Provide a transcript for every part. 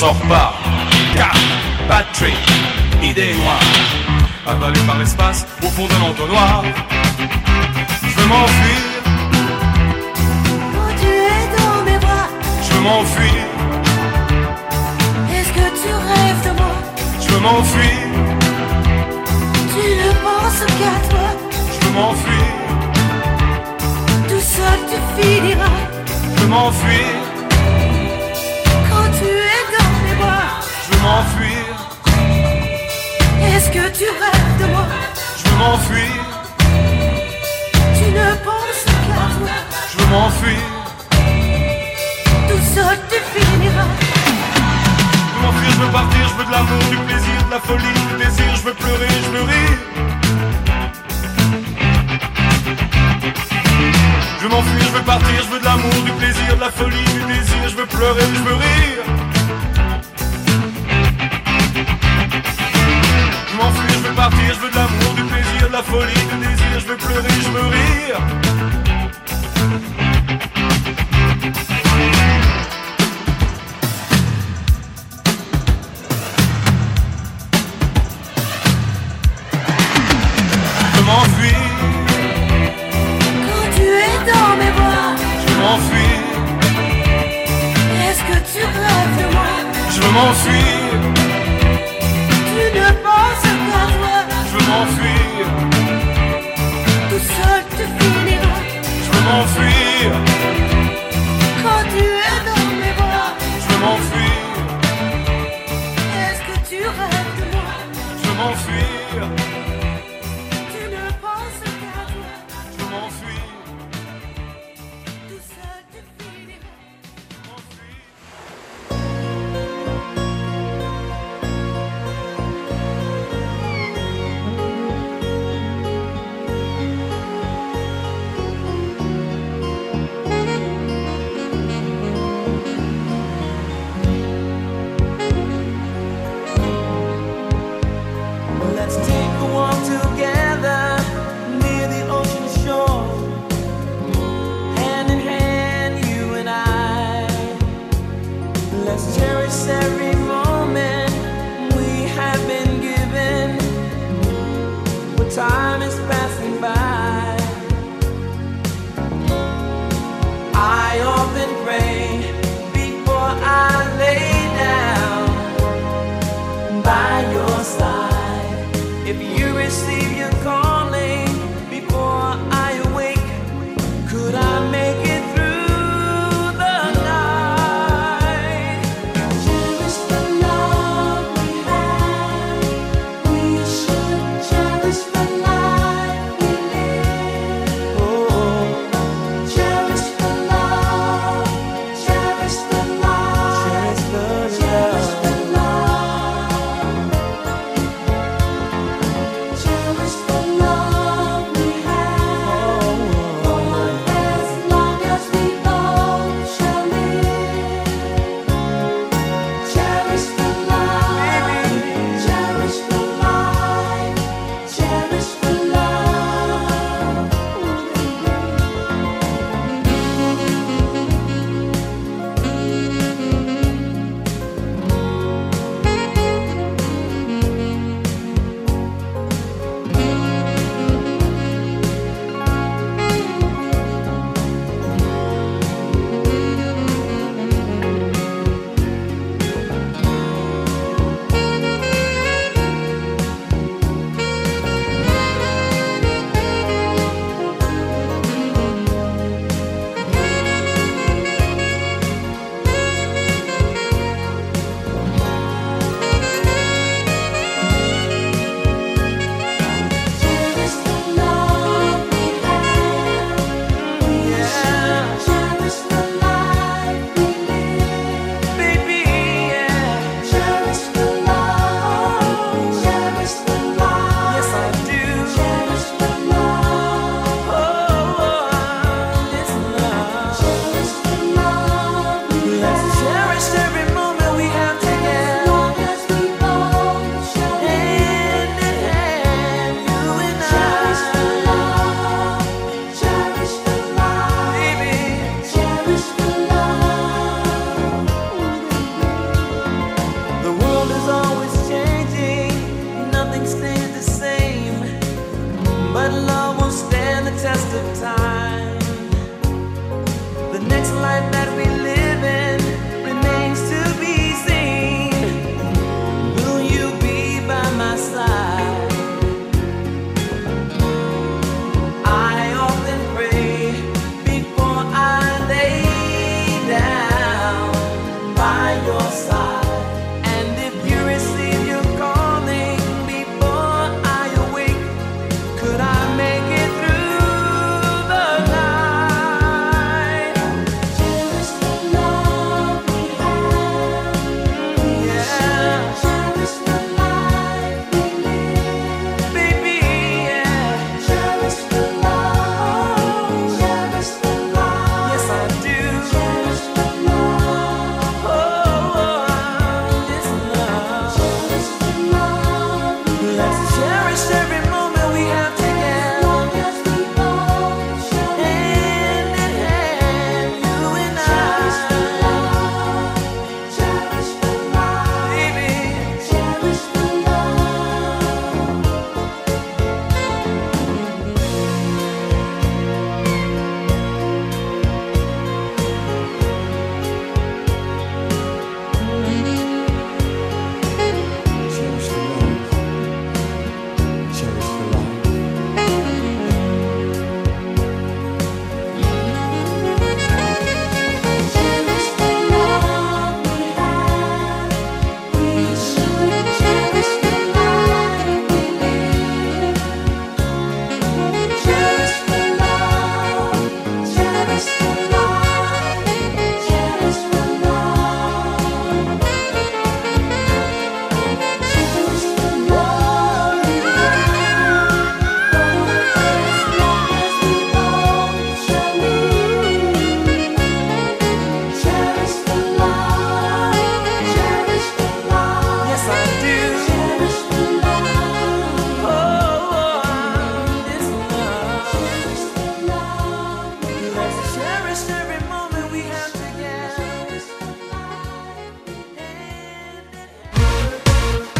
Sors pas, car Patrick, idée noire, avalé par l'espace au fond d'un entonnoir. Je veux m'enfuir, Quand tu es dans mes bras. M'enfuir, Est-ce que tu rêves de moi? Je veux m'enfuir, Tu ne penses qu'à toi. Je veux m'enfuir, Tout seul tu finiras. Je veux m'enfuir, tu rêves de moi. Je veux m'enfuir, Tu ne penses qu'à toi. Je veux m'enfuir, Tout seul tu finiras. Je veux m'enfuir, je veux partir, je veux de l'amour, du plaisir, de la folie, du désir, je veux pleurer, je veux rire. Je veux m'enfuir, je veux partir, je veux de l'amour, du plaisir, de la folie, du désir, je veux pleurer, je veux rire. M'enfuir, je veux partir, je veux de l'amour, du plaisir, de la folie, du désir, je veux pleurer, je veux rire. Je veux m'enfuir, Quand tu es dans mes bras je veux m'enfuir, Est-ce que tu rêves de moi? Je veux m'enfuir, Quand tu es dans mes bras je veux m'enfuir, Est-ce que tu rêves de moi? Je veux m'enfuir,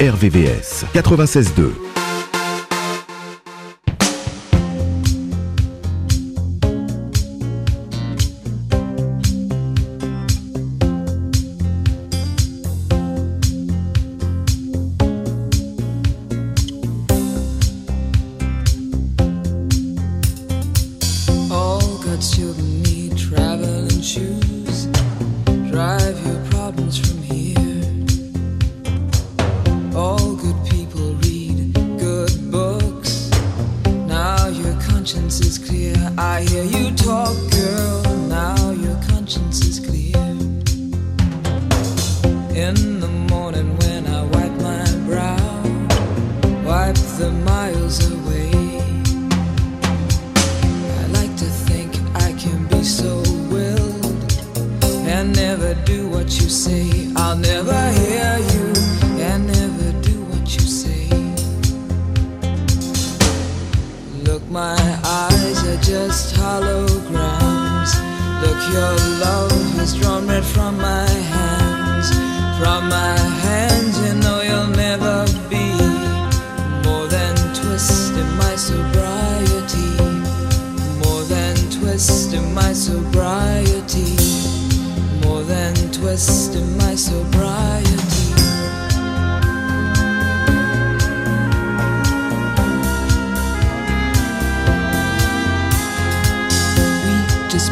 RVVS 96.2.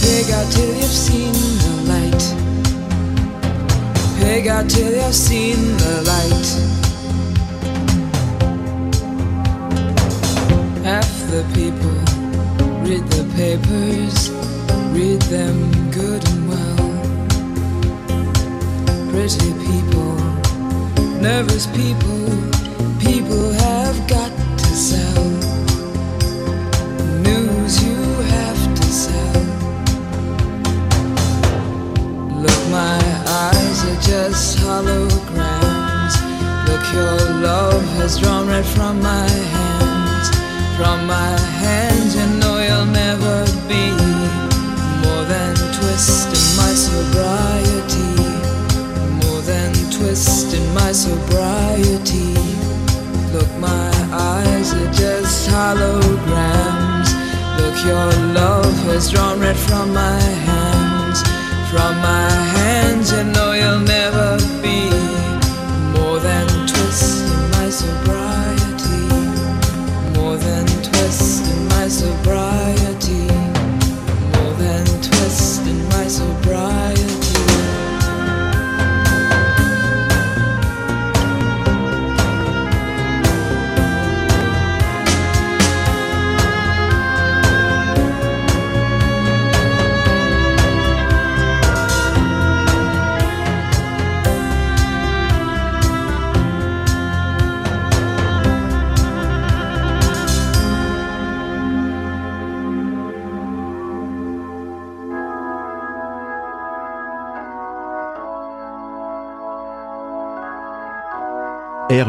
pig out till you've seen the light. Pig out till you've seen the light. Half the people read the papers, read them good and well. Pretty people, nervous people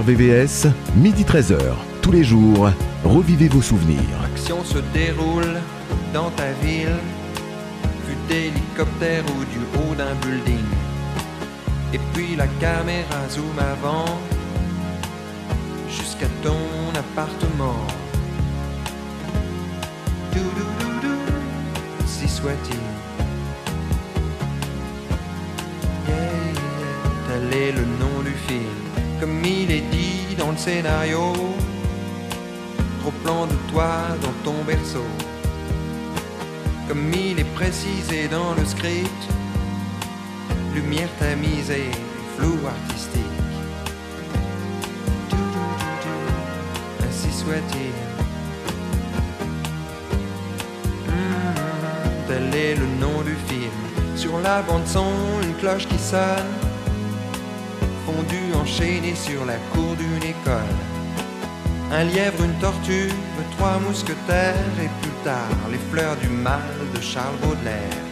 RVVS, midi 13h. Tous les jours, revivez vos souvenirs. L'action se déroule dans ta ville, vue d'hélicoptère ou du haut d'un building. Et puis la caméra zoom avant jusqu'à ton appartement. Si soit-il. Est le nom du film, comme il est dans le scénario. Trop plan de toi dans ton berceau, comme il est précisé dans le script. Lumière tamisée, flou artistique. Ainsi soit-il. Hmm, tel est le nom du film. Sur la bande son, une cloche qui sonne. Enchaîné sur la cour d'une école. Un lièvre, une tortue, trois mousquetaires et plus tard les fleurs du mal de Charles Baudelaire.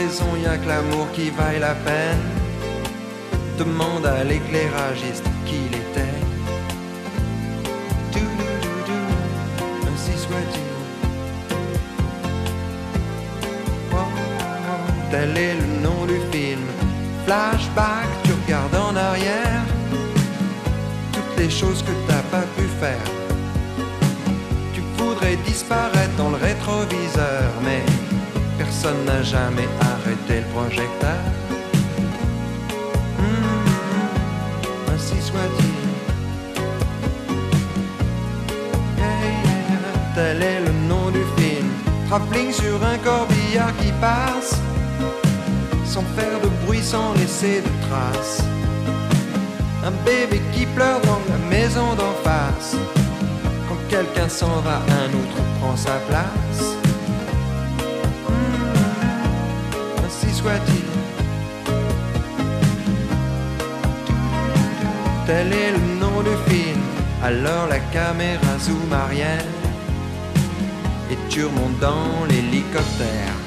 Raison, y a que l'amour qui vaille la peine. Demande à l'éclairagiste qui il était. Doudoudou, ainsi soit-il. Oh, tel est le nom du film. Flashback, tu regardes en arrière. Toutes les choses que t'as pas pu faire. Tu voudrais disparaître dans le rétroviseur, mais personne n'a jamais arrêté le projecteur. Hmm, ainsi soit-il. Tel est le nom du film. Travelling sur un corbillard qui passe, sans faire de bruit, sans laisser de traces. Un bébé qui pleure dans la maison d'en face. Quand quelqu'un s'en va, un autre prend sa place. Soit-il. Tel est le nom du film. Alors la caméra zoom arrière et tu remontes dans l'hélicoptère.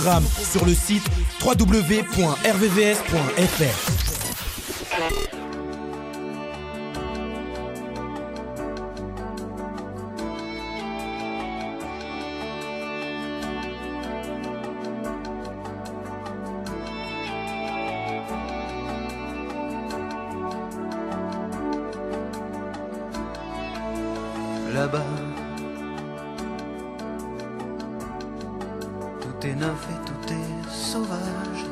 programme sur le site www.rvvs.fr. là-bas Tes est neuf et tout est sauvage.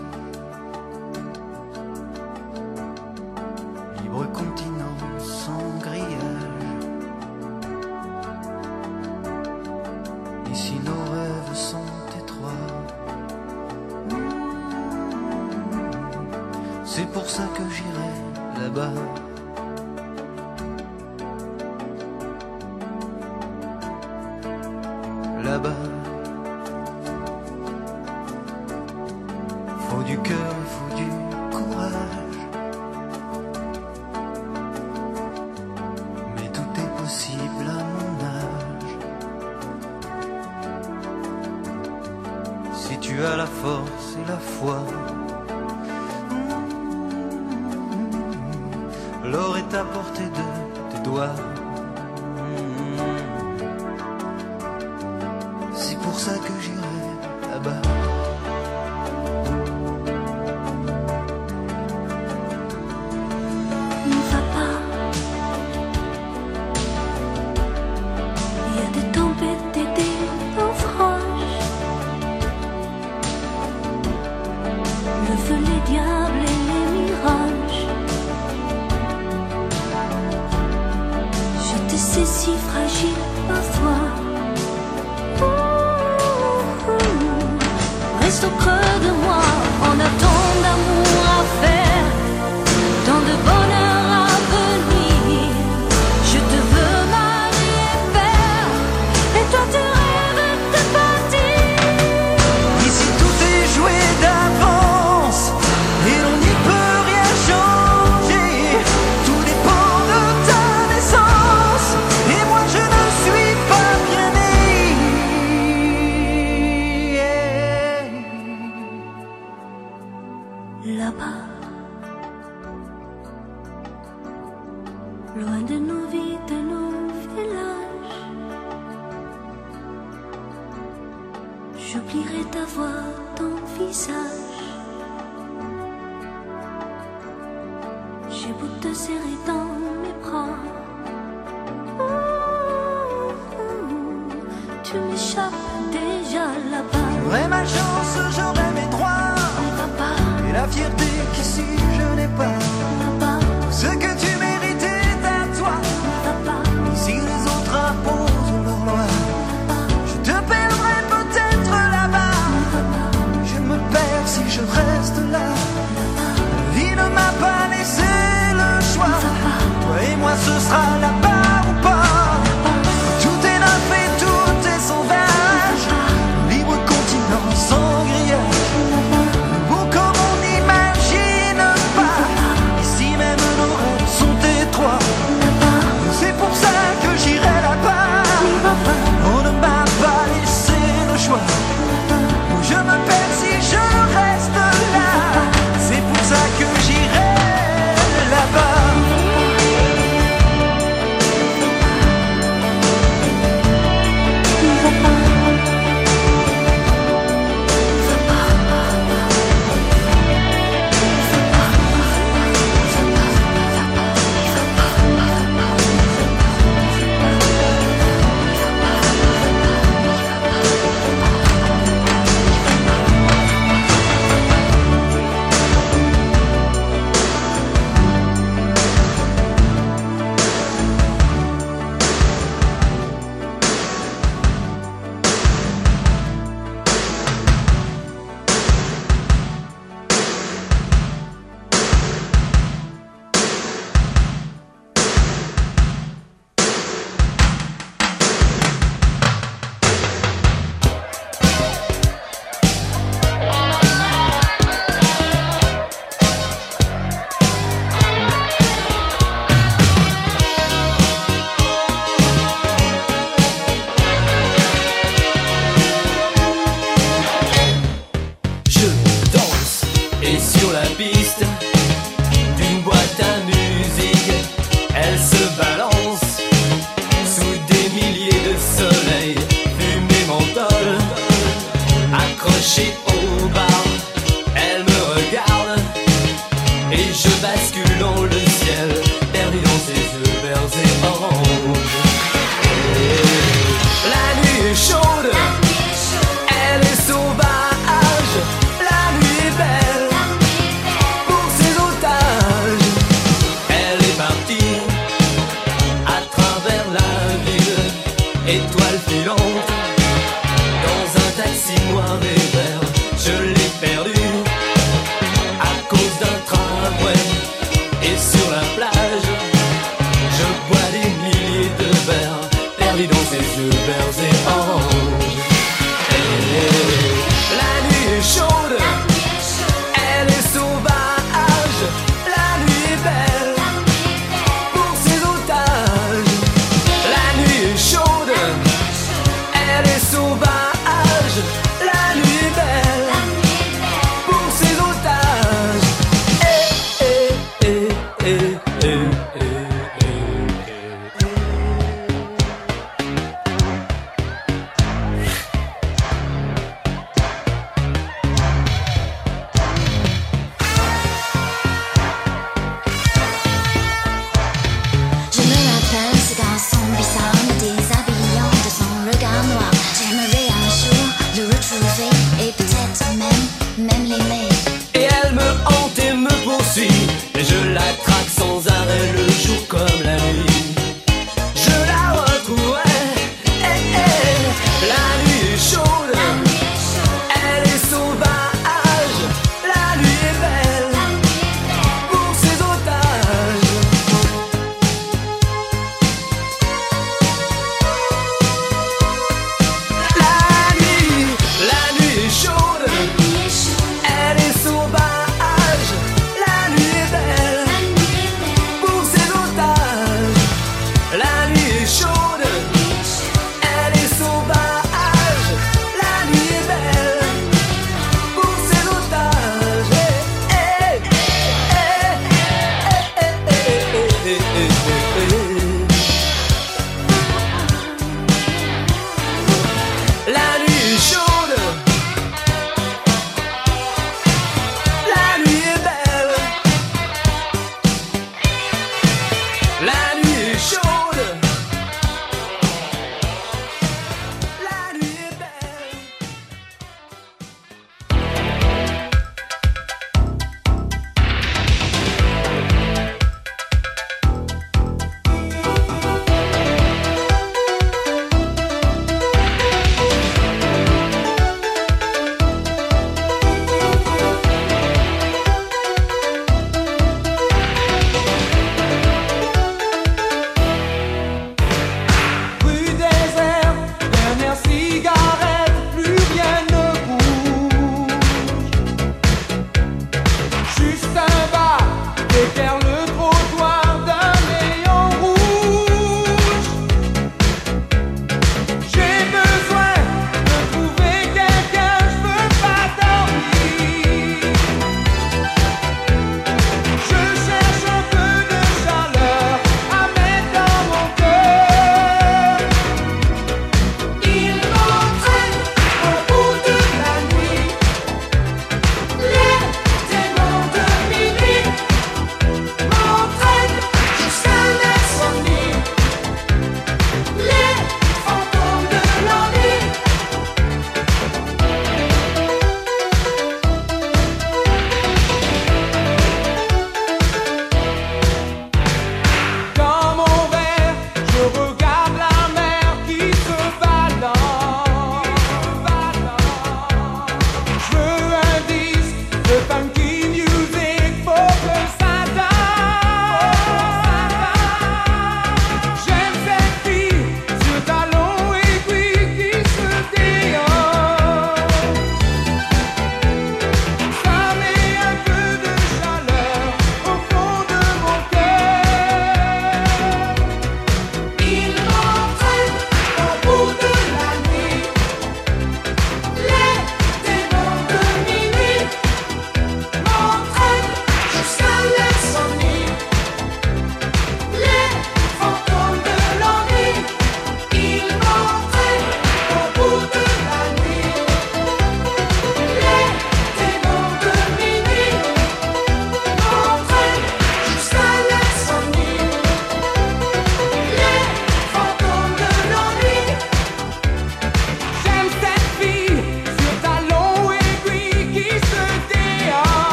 Dans ses yeux verts et oranges.